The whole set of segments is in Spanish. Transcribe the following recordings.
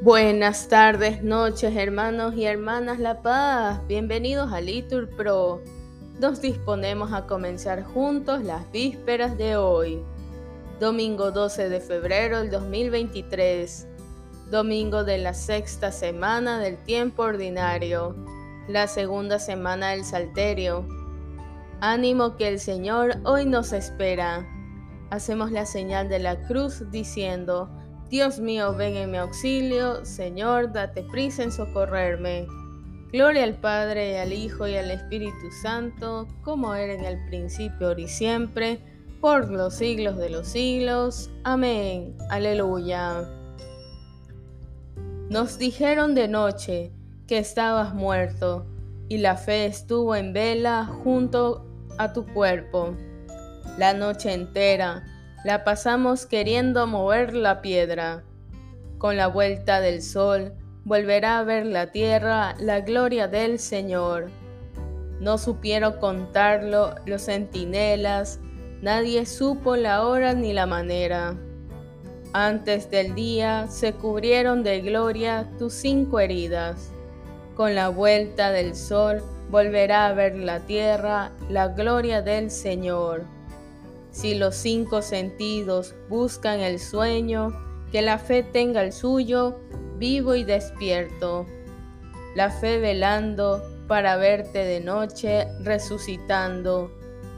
Buenas tardes, noches, hermanos y hermanas La Paz. Bienvenidos a Litur Pro. Nos disponemos a comenzar juntos las vísperas de hoy, domingo 12 de febrero del 2023, domingo de la sexta semana del tiempo ordinario, la segunda semana del Salterio. Ánimo que el Señor hoy nos espera. Hacemos la señal de la cruz diciendo, Dios mío, ven en mi auxilio, Señor, date prisa en socorrerme. Gloria al Padre, al Hijo y al Espíritu Santo, como era en el principio, ahora y siempre, por los siglos de los siglos. Amén. Aleluya. Nos dijeron de noche que estabas muerto, y la fe estuvo en vela junto a tu cuerpo. La noche entera la pasamos queriendo mover la piedra. Con la vuelta del sol volverá a ver la tierra la gloria del Señor. No supieron contarlo los centinelas, nadie supo la hora ni la manera. Antes del día se cubrieron de gloria tus cinco heridas. Con la vuelta del sol volverá a ver la tierra la gloria del Señor. Si los cinco sentidos buscan el sueño, que la fe tenga el suyo, vivo y despierto. La fe velando para verte de noche resucitando.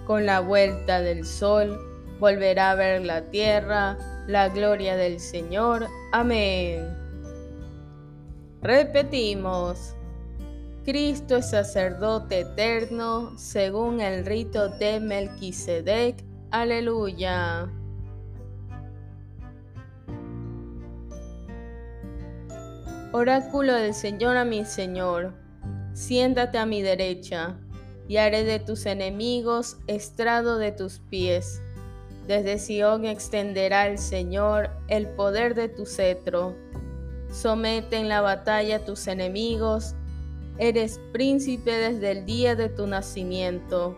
Con la vuelta del sol volverá a ver la tierra, la gloria del Señor. Amén. Repetimos. Cristo es sacerdote eterno según el rito de Melquisedec Aleluya. Oráculo del Señor a mi Señor, siéntate a mi derecha, y haré de tus enemigos estrado de tus pies. Desde Sión extenderá el Señor el poder de tu cetro. Somete en la batalla tus enemigos, eres príncipe desde el día de tu nacimiento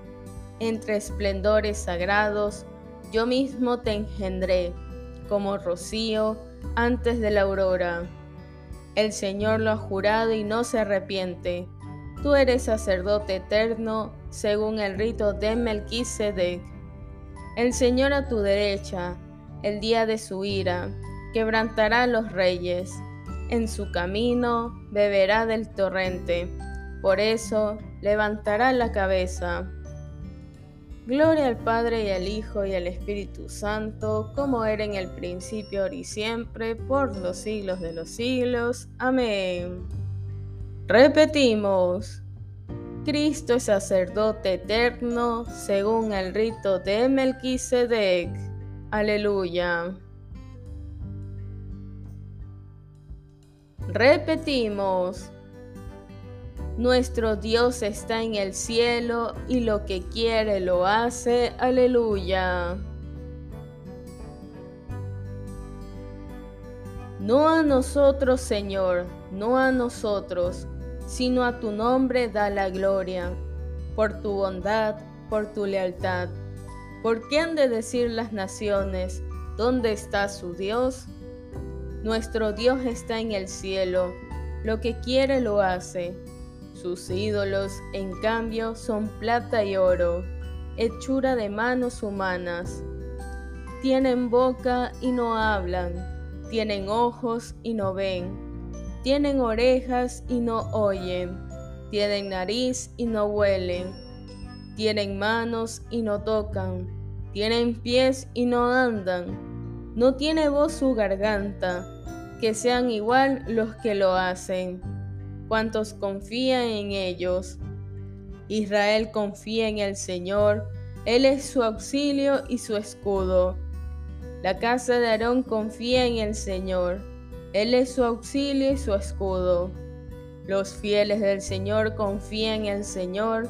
entre esplendores sagrados, yo mismo te engendré, como rocío antes de la aurora. El Señor lo ha jurado y no se arrepiente. Tú eres sacerdote eterno, según el rito de Melquisedec. El Señor a tu derecha, el día de su ira, quebrantará a los reyes. En su camino beberá del torrente. Por eso levantará la cabeza. Gloria al Padre y al Hijo y al Espíritu Santo, como era en el principio, ahora y siempre, por los siglos de los siglos. Amén. Repetimos. Cristo es sacerdote eterno, según el rito de Melquisedec. Aleluya. Repetimos. Nuestro Dios está en el cielo y lo que quiere lo hace. Aleluya. No a nosotros, Señor, no a nosotros, sino a tu nombre da la gloria, por tu bondad, por tu lealtad. ¿Por qué han de decir las naciones, ¿dónde está su Dios? Nuestro Dios está en el cielo, lo que quiere lo hace. Sus ídolos, en cambio, son plata y oro, hechura de manos humanas. Tienen boca y no hablan, tienen ojos y no ven, tienen orejas y no oyen, tienen nariz y no huelen, tienen manos y no tocan, tienen pies y no andan, no tiene voz su garganta, que sean igual los que lo hacen cuantos confían en ellos. Israel confía en el Señor, Él es su auxilio y su escudo. La casa de Aarón confía en el Señor, Él es su auxilio y su escudo. Los fieles del Señor confían en el Señor,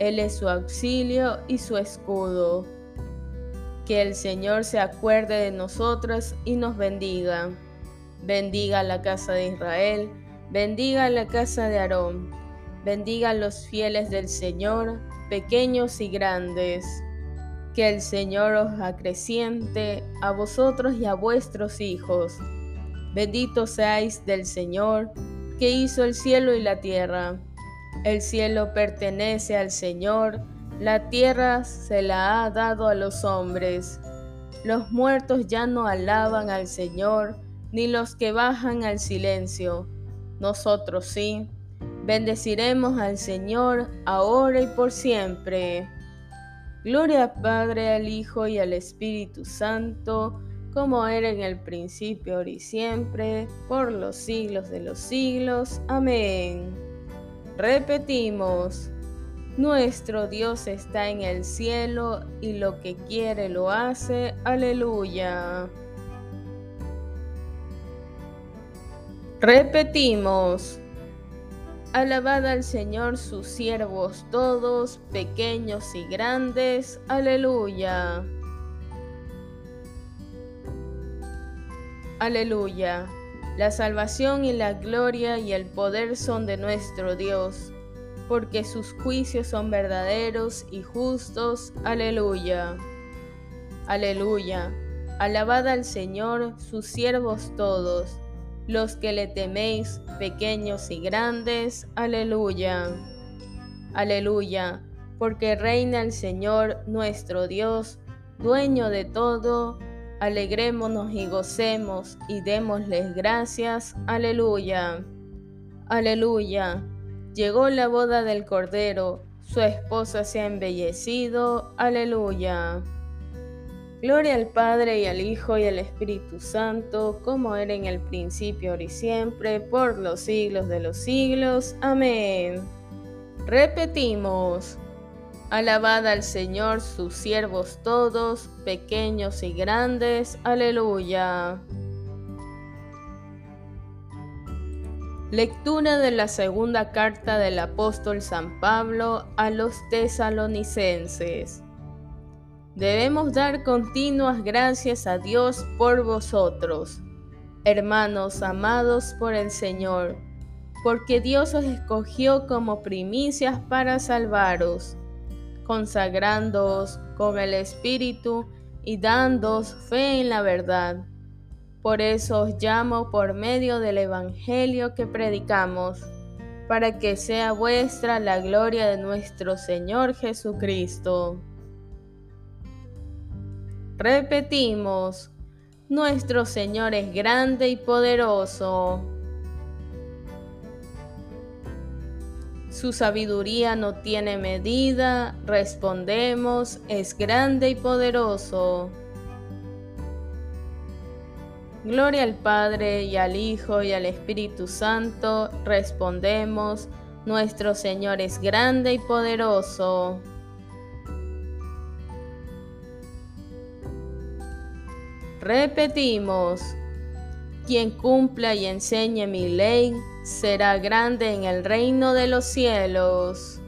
Él es su auxilio y su escudo. Que el Señor se acuerde de nosotros y nos bendiga. Bendiga la casa de Israel Bendiga la casa de Aarón, bendiga los fieles del Señor, pequeños y grandes. Que el Señor os acreciente a vosotros y a vuestros hijos. Bendito seáis del Señor, que hizo el cielo y la tierra. El cielo pertenece al Señor, la tierra se la ha dado a los hombres. Los muertos ya no alaban al Señor, ni los que bajan al silencio. Nosotros sí, bendeciremos al Señor ahora y por siempre. Gloria al Padre, al Hijo y al Espíritu Santo, como era en el principio, ahora y siempre, por los siglos de los siglos. Amén. Repetimos, nuestro Dios está en el cielo y lo que quiere lo hace. Aleluya. Repetimos, alabad al Señor sus siervos todos, pequeños y grandes. Aleluya. Aleluya. La salvación y la gloria y el poder son de nuestro Dios porque sus juicios son verdaderos y justos. Aleluya. Aleluya. Alabad al Señor, sus siervos todos, los que le teméis, pequeños y grandes. Aleluya. Aleluya. Porque reina el Señor nuestro Dios, dueño de todo. Alegrémonos y gocemos y démosles gracias. Aleluya. Aleluya. Llegó la boda del Cordero, su esposa se ha embellecido. Aleluya. Gloria al Padre y al Hijo y al Espíritu Santo, como era en el principio, ahora y siempre, por los siglos de los siglos. Amén. Repetimos. Alabad al Señor sus siervos todos, pequeños y grandes. Aleluya. Lectura de la segunda carta del apóstol San Pablo a los tesalonicenses. Debemos dar continuas gracias a Dios por vosotros, hermanos amados por el Señor, porque Dios os escogió como primicias para salvaros, consagrándoos con el Espíritu y dándoos fe en la verdad por eso os llamo por medio del Evangelio que predicamos, para que sea vuestra la gloria de nuestro Señor Jesucristo. Repetimos, nuestro Señor es grande y poderoso. Su sabiduría no tiene medida, respondemos, es grande y poderoso. Gloria al Padre y al Hijo y al Espíritu Santo, respondemos, nuestro Señor es grande y poderoso. Repetimos, quien cumpla y enseñe mi ley será grande en el reino de los cielos.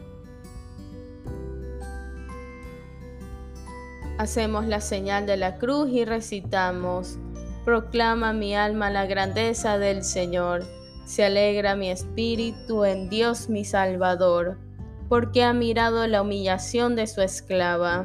Hacemos la señal de la cruz y recitamos. Proclama mi alma la grandeza del Señor. Se alegra mi espíritu en Dios mi Salvador, porque ha mirado la humillación de su esclava.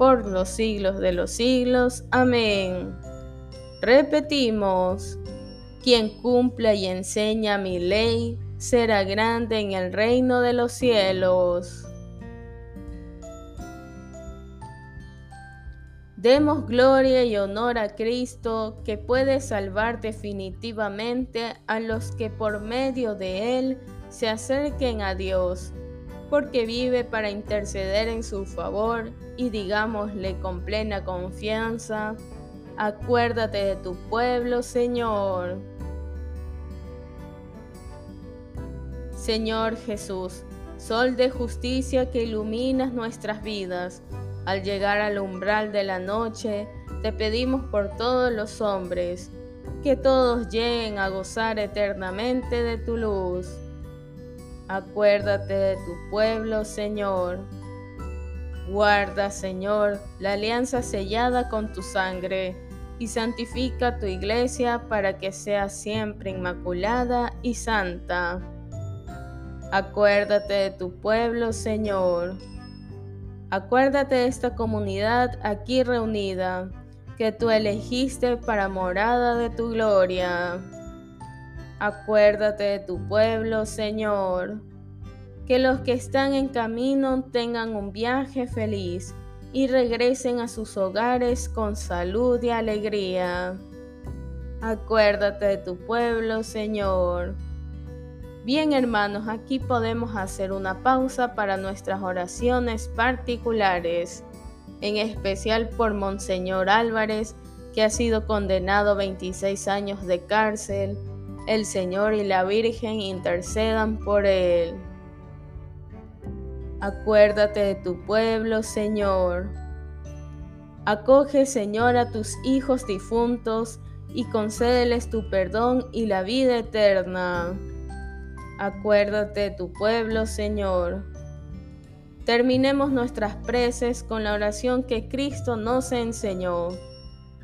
por los siglos de los siglos. Amén. Repetimos, quien cumpla y enseña mi ley, será grande en el reino de los cielos. Demos gloria y honor a Cristo que puede salvar definitivamente a los que por medio de Él se acerquen a Dios, porque vive para interceder en su favor y digámosle con plena confianza, acuérdate de tu pueblo, Señor. Señor Jesús, Sol de justicia que iluminas nuestras vidas, al llegar al umbral de la noche, te pedimos por todos los hombres, que todos lleguen a gozar eternamente de tu luz. Acuérdate de tu pueblo, Señor. Guarda, Señor, la alianza sellada con tu sangre y santifica tu iglesia para que sea siempre inmaculada y santa. Acuérdate de tu pueblo, Señor. Acuérdate de esta comunidad aquí reunida que tú elegiste para morada de tu gloria. Acuérdate de tu pueblo, Señor. Que los que están en camino tengan un viaje feliz y regresen a sus hogares con salud y alegría. Acuérdate de tu pueblo, Señor. Bien hermanos, aquí podemos hacer una pausa para nuestras oraciones particulares en especial por Monseñor Álvarez, que ha sido condenado a 26 años de cárcel. El Señor y la Virgen intercedan por él. Acuérdate de tu pueblo, Señor. Acoge, Señor, a tus hijos difuntos y concédeles tu perdón y la vida eterna. Acuérdate de tu pueblo, Señor. Terminemos nuestras preces con la oración que Cristo nos enseñó.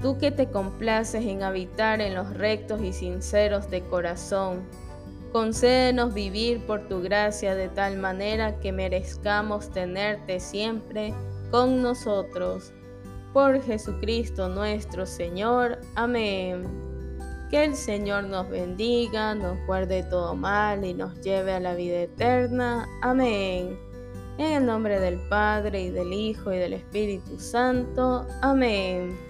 tú que te complaces en habitar en los rectos y sinceros de corazón, concédenos vivir por tu gracia de tal manera que merezcamos tenerte siempre con nosotros. Por Jesucristo nuestro Señor. Amén. Que el Señor nos bendiga, nos guarde todo mal y nos lleve a la vida eterna. Amén. En el nombre del Padre y del Hijo y del Espíritu Santo. Amén.